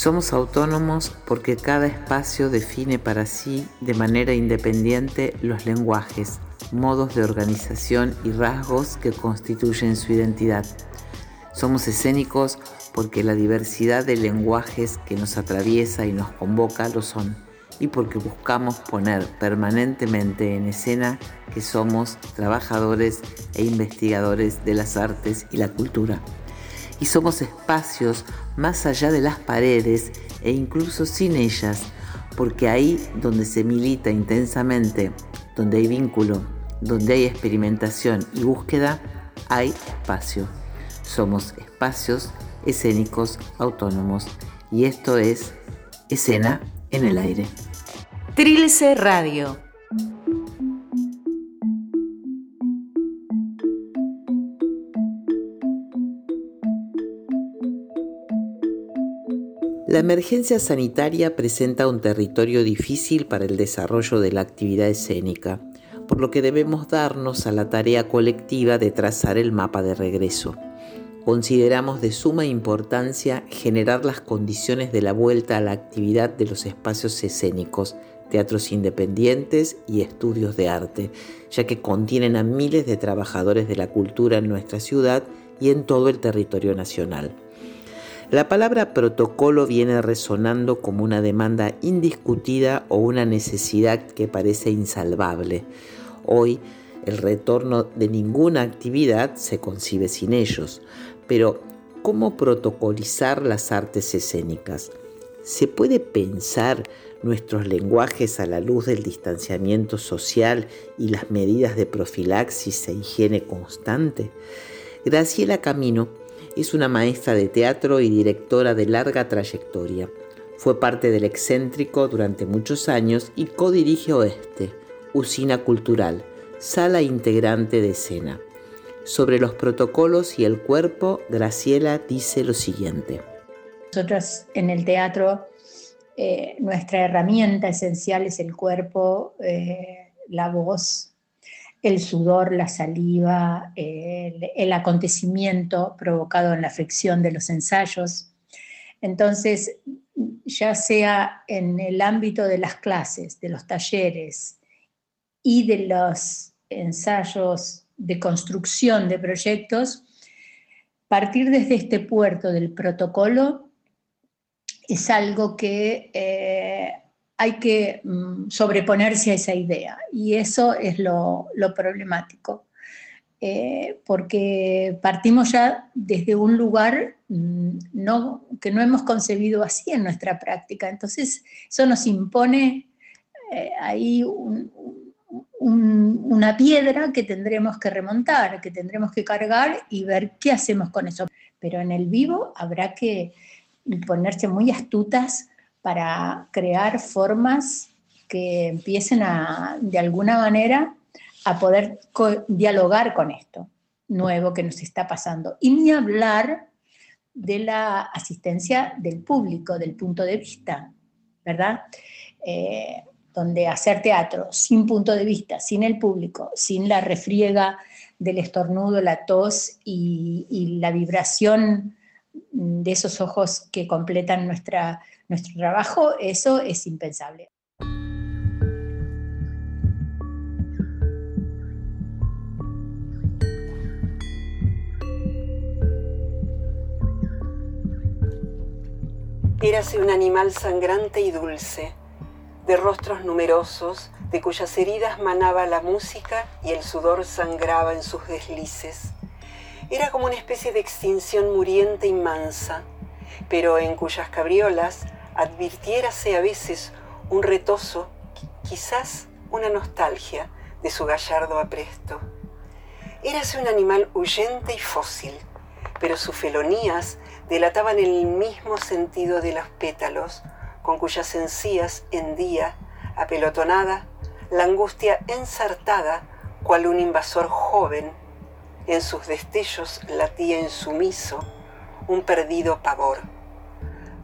Somos autónomos porque cada espacio define para sí de manera independiente los lenguajes, modos de organización y rasgos que constituyen su identidad. Somos escénicos porque la diversidad de lenguajes que nos atraviesa y nos convoca lo son, y porque buscamos poner permanentemente en escena que somos trabajadores e investigadores de las artes y la cultura. Y somos espacios más allá de las paredes e incluso sin ellas, porque ahí donde se milita intensamente, donde hay vínculo, donde hay experimentación y búsqueda, hay espacio. Somos espacios escénicos autónomos y esto es escena en el aire. Trilce Radio. La emergencia sanitaria presenta un territorio difícil para el desarrollo de la actividad escénica, por lo que debemos darnos a la tarea colectiva de trazar el mapa de regreso. Consideramos de suma importancia generar las condiciones de la vuelta a la actividad de los espacios escénicos, teatros independientes y estudios de arte, ya que contienen a miles de trabajadores de la cultura en nuestra ciudad y en todo el territorio nacional. La palabra protocolo viene resonando como una demanda indiscutida o una necesidad que parece insalvable. Hoy, el retorno de ninguna actividad se concibe sin ellos. Pero, ¿cómo protocolizar las artes escénicas? ¿Se puede pensar nuestros lenguajes a la luz del distanciamiento social y las medidas de profilaxis e higiene constante? Graciela Camino es una maestra de teatro y directora de larga trayectoria. Fue parte del excéntrico durante muchos años y codirige Oeste, usina cultural, sala integrante de escena. Sobre los protocolos y el cuerpo, Graciela dice lo siguiente. Nosotros en el teatro, eh, nuestra herramienta esencial es el cuerpo, eh, la voz, el sudor, la saliva, el, acontecimiento provocado en la fricción de los ensayos. Entonces, ya sea en el ámbito de las clases, de los talleres y de los ensayos de construcción de proyectos, partir desde este puerto del protocolo es algo que eh, hay que mm, sobreponerse a esa idea y eso es lo, problemático. Eh, porque partimos ya desde un lugar mm, que no hemos concebido así en nuestra práctica. Entonces, eso nos impone eh, ahí un, una piedra que tendremos que remontar, que tendremos que cargar y ver qué hacemos con eso. Pero en el vivo habrá que ponerse muy astutas para crear formas que empiecen a, de alguna manera, a poder dialogar con esto nuevo que nos está pasando. Y ni hablar de la asistencia del público, del punto de vista, ¿verdad? Eh, donde hacer teatro sin punto de vista, sin el público, sin la refriega del estornudo, la tos y, la vibración de esos ojos que completan nuestra, nuestro trabajo, eso es impensable. Érase un animal sangrante y dulce de rostros numerosos, de cuyas heridas manaba la música y el sudor sangraba en sus deslices. Era como una especie de extinción muriente y mansa, pero en cuyas cabriolas advirtiérase a veces un retozo, quizás una nostalgia de su gallardo apresto. Érase un animal huyente y fósil, pero sus felonías delataban el mismo sentido de los pétalos, con cuyas encías hendía, apelotonada, la angustia ensartada, cual un invasor joven, en sus destellos latía insumiso un perdido pavor.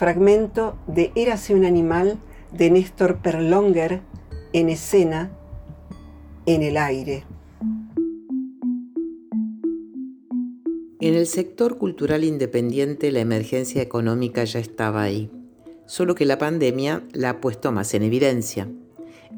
Fragmento de Érase un animal de Néstor Perlonger en escena en el aire. En el sector cultural independiente la emergencia económica ya estaba ahí solo que la pandemia la ha puesto más en evidencia.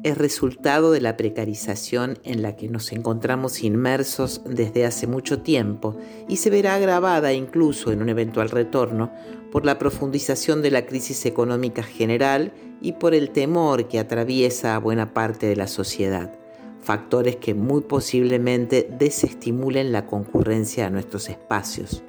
Es resultado de la precarización en la que nos encontramos inmersos desde hace mucho tiempo y se verá agravada incluso en un eventual retorno por la profundización de la crisis económica general y por el temor que atraviesa a buena parte de la sociedad, factores que muy posiblemente desestimulen la concurrencia a nuestros espacios.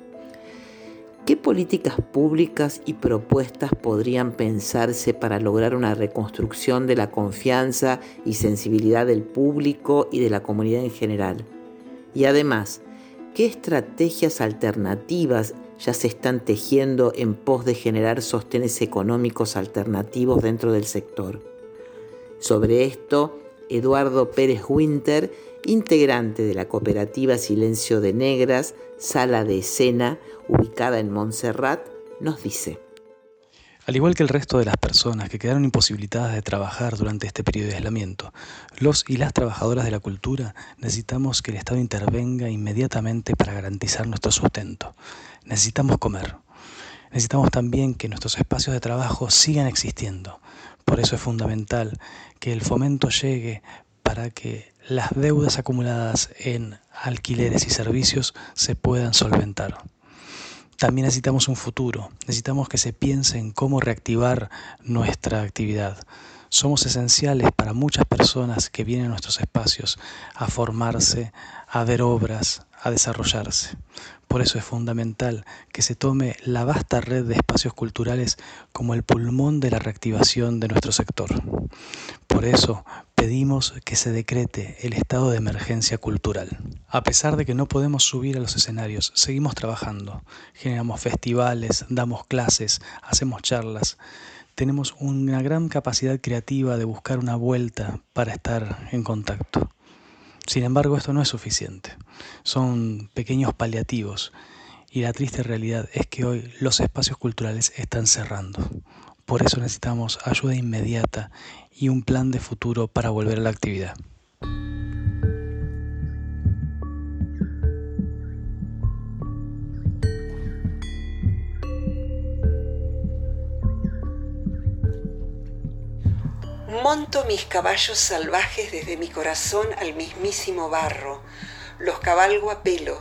¿Qué políticas públicas y propuestas podrían pensarse para lograr una reconstrucción de la confianza y sensibilidad del público y de la comunidad en general? Y además, ¿qué estrategias alternativas ya se están tejiendo en pos de generar sostenes económicos alternativos dentro del sector? Sobre esto, Eduardo Pérez Winter, integrante de la cooperativa Silencio de Negras, sala de escena, ubicada en Montserrat, nos dice. Al igual que el resto de las personas que quedaron imposibilitadas de trabajar durante este periodo de aislamiento, los y las trabajadoras de la cultura necesitamos que el Estado intervenga inmediatamente para garantizar nuestro sustento. Necesitamos comer. Necesitamos también que nuestros espacios de trabajo sigan existiendo. Por eso es fundamental que el fomento llegue para que las deudas acumuladas en alquileres y servicios se puedan solventar. También necesitamos un futuro, necesitamos que se piense en cómo reactivar nuestra actividad. Somos esenciales para muchas personas que vienen a nuestros espacios a formarse, a ver obras, a desarrollarse. Por eso es fundamental que se tome la vasta red de espacios culturales como el pulmón de la reactivación de nuestro sector. Por eso pedimos que se decrete el estado de emergencia cultural. A pesar de que no podemos subir a los escenarios, seguimos trabajando. Generamos festivales, damos clases, hacemos charlas. Tenemos una gran capacidad creativa de buscar una vuelta para estar en contacto. Sin embargo, esto no es suficiente. Son pequeños paliativos y la triste realidad es que hoy los espacios culturales están cerrando. Por eso necesitamos ayuda inmediata y un plan de futuro para volver a la actividad. Monto mis caballos salvajes desde mi corazón al mismísimo barro, los cabalgo a pelo.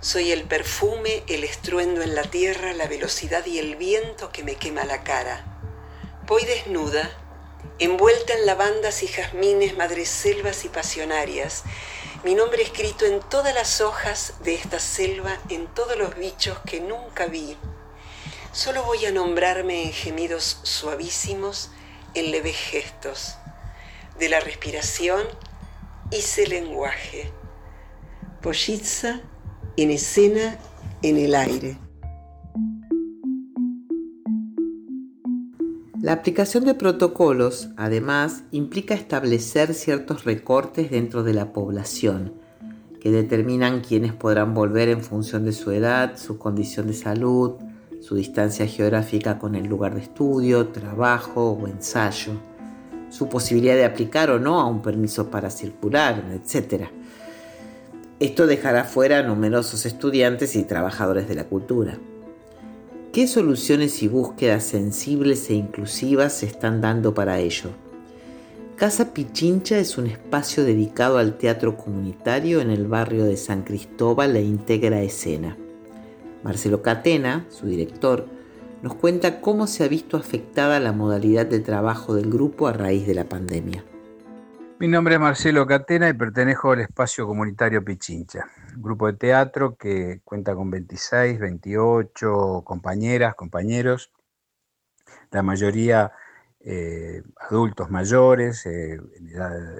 Soy el perfume, el estruendo en la tierra, la velocidad y el viento que me quema la cara. Voy desnuda, envuelta en lavandas y jazmines, madreselvas y pasionarias, mi nombre escrito en todas las hojas de esta selva, en todos los bichos que nunca vi. Solo voy a nombrarme en gemidos suavísimos, en leves gestos. De la respiración hice lenguaje. Pollitza en escena en el aire. La aplicación de protocolos, además, implica establecer ciertos recortes dentro de la población, que determinan quiénes podrán volver en función de su edad, su condición de salud, su distancia geográfica con el lugar de estudio, trabajo o ensayo, su posibilidad de aplicar o no a un permiso para circular, etc. Esto dejará fuera a numerosos estudiantes y trabajadores de la cultura. ¿Qué soluciones y búsquedas sensibles e inclusivas se están dando para ello? Casa Pichincha es un espacio dedicado al teatro comunitario en el barrio de San Cristóbal e integra escena. Marcelo Catena, su director, nos cuenta cómo se ha visto afectada la modalidad de trabajo del grupo a raíz de la pandemia. Mi nombre es Marcelo Catena y pertenezco al espacio comunitario Pichincha, grupo de teatro que cuenta con 26, 28 compañeras, compañeros, la mayoría eh, adultos mayores, eh,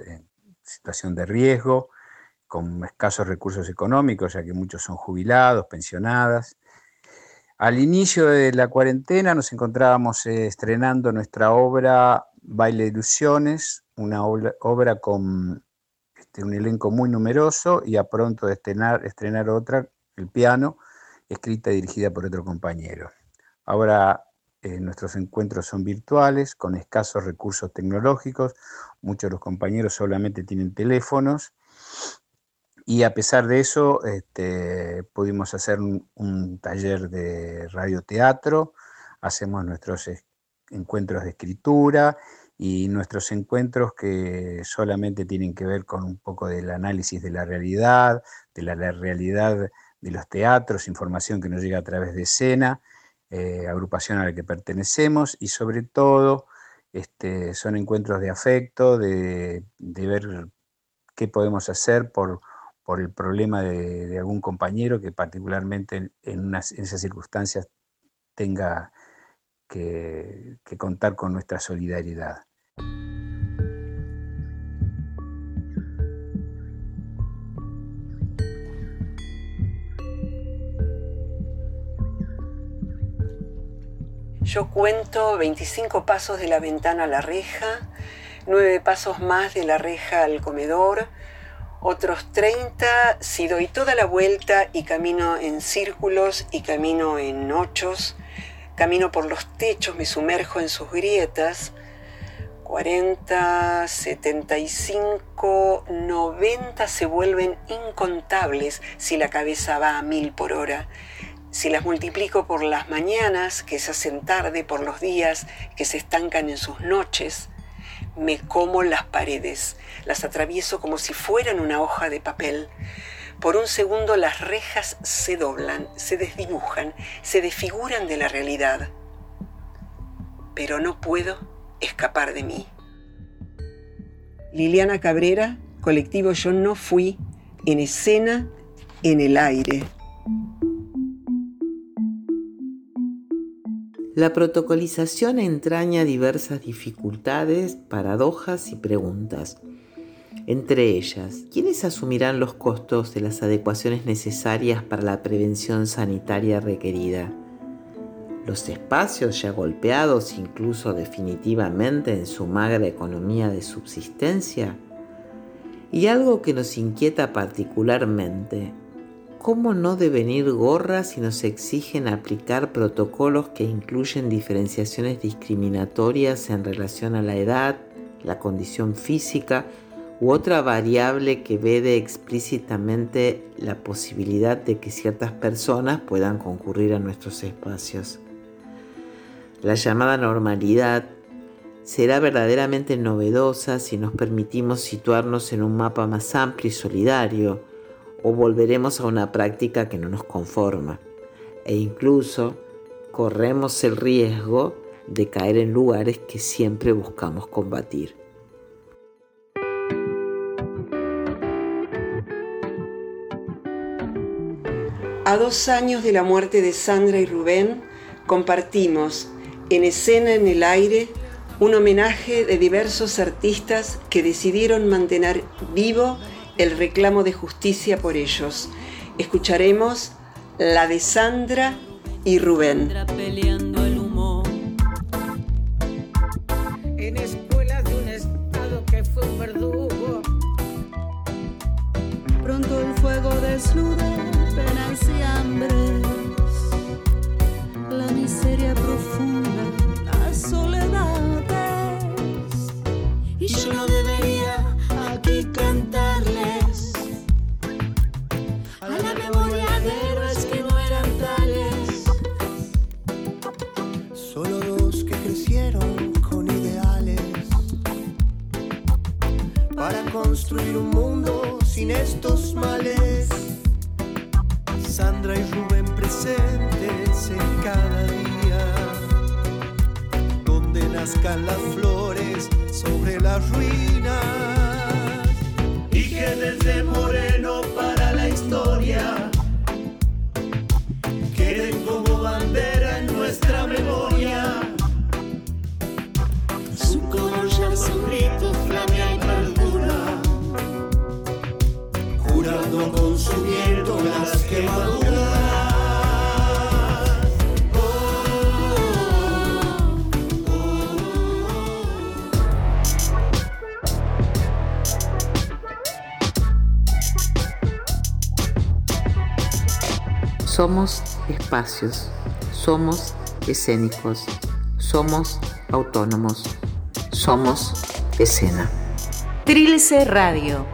en situación de riesgo, con escasos recursos económicos, ya que muchos son jubilados, pensionadas. Al inicio de la cuarentena nos encontrábamos eh, estrenando nuestra obra Baile Ilusiones, una obra, con este, un elenco muy numeroso y a pronto de estrenar, estrenar otra, El piano, escrita y dirigida por otro compañero. Ahora eh, nuestros encuentros son virtuales, con escasos recursos tecnológicos, muchos de los compañeros solamente tienen teléfonos y a pesar de eso, este, pudimos hacer un, taller de radioteatro, hacemos nuestros encuentros de escritura y nuestros encuentros que solamente tienen que ver con un poco del análisis de la realidad, de la, realidad de los teatros, información que nos llega a través de escena, eh, agrupación a la que pertenecemos y sobre todo este, son encuentros de afecto, de, ver qué podemos hacer por, por el problema de, algún compañero que particularmente en, esas circunstancias tenga que, contar con nuestra solidaridad. Yo cuento 25 pasos de la ventana a la reja, 9 pasos más de la reja al comedor, otros 30 si doy toda la vuelta y camino en círculos y camino en ochos, camino por los techos, me sumerjo en sus grietas, 40, 75, 90 se vuelven incontables si la cabeza va a mil por hora. Si las multiplico por las mañanas que se hacen tarde, por los días que se estancan en sus noches, me como las paredes, las atravieso como si fueran una hoja de papel. Por un segundo las rejas se doblan, se desdibujan, se desfiguran de la realidad. Pero no puedo escapar de mí. Liliana Cabrera, colectivo Yo no fui, en escena, en el aire. La protocolización entraña diversas dificultades, paradojas y preguntas. Entre ellas, ¿quiénes asumirán los costos de las adecuaciones necesarias para la prevención sanitaria requerida? Los espacios ya golpeados incluso definitivamente en su magra economía de subsistencia. Y algo que nos inquieta particularmente, ¿Cómo no devenir gorras si nos exigen aplicar protocolos que incluyen diferenciaciones discriminatorias en relación a la edad, la condición física u otra variable que vede explícitamente la posibilidad de que ciertas personas puedan concurrir a nuestros espacios? La llamada normalidad será verdaderamente novedosa si nos permitimos situarnos en un mapa más amplio y solidario o volveremos a una práctica que no nos conforma e incluso corremos el riesgo de caer en lugares que siempre buscamos combatir. A dos años de la muerte de Sandra y Rubén, compartimos en escena en el aire un homenaje de diversos artistas que decidieron mantener vivo el reclamo de justicia por ellos. Escucharemos la de Sandra y Rubén. Construir un mundo sin estos males. Sandra y Rubén presentes en cada día, donde nazcan las flores sobre las ruinas Somos espacios, somos escénicos, somos autónomos, somos escena. Trilce Radio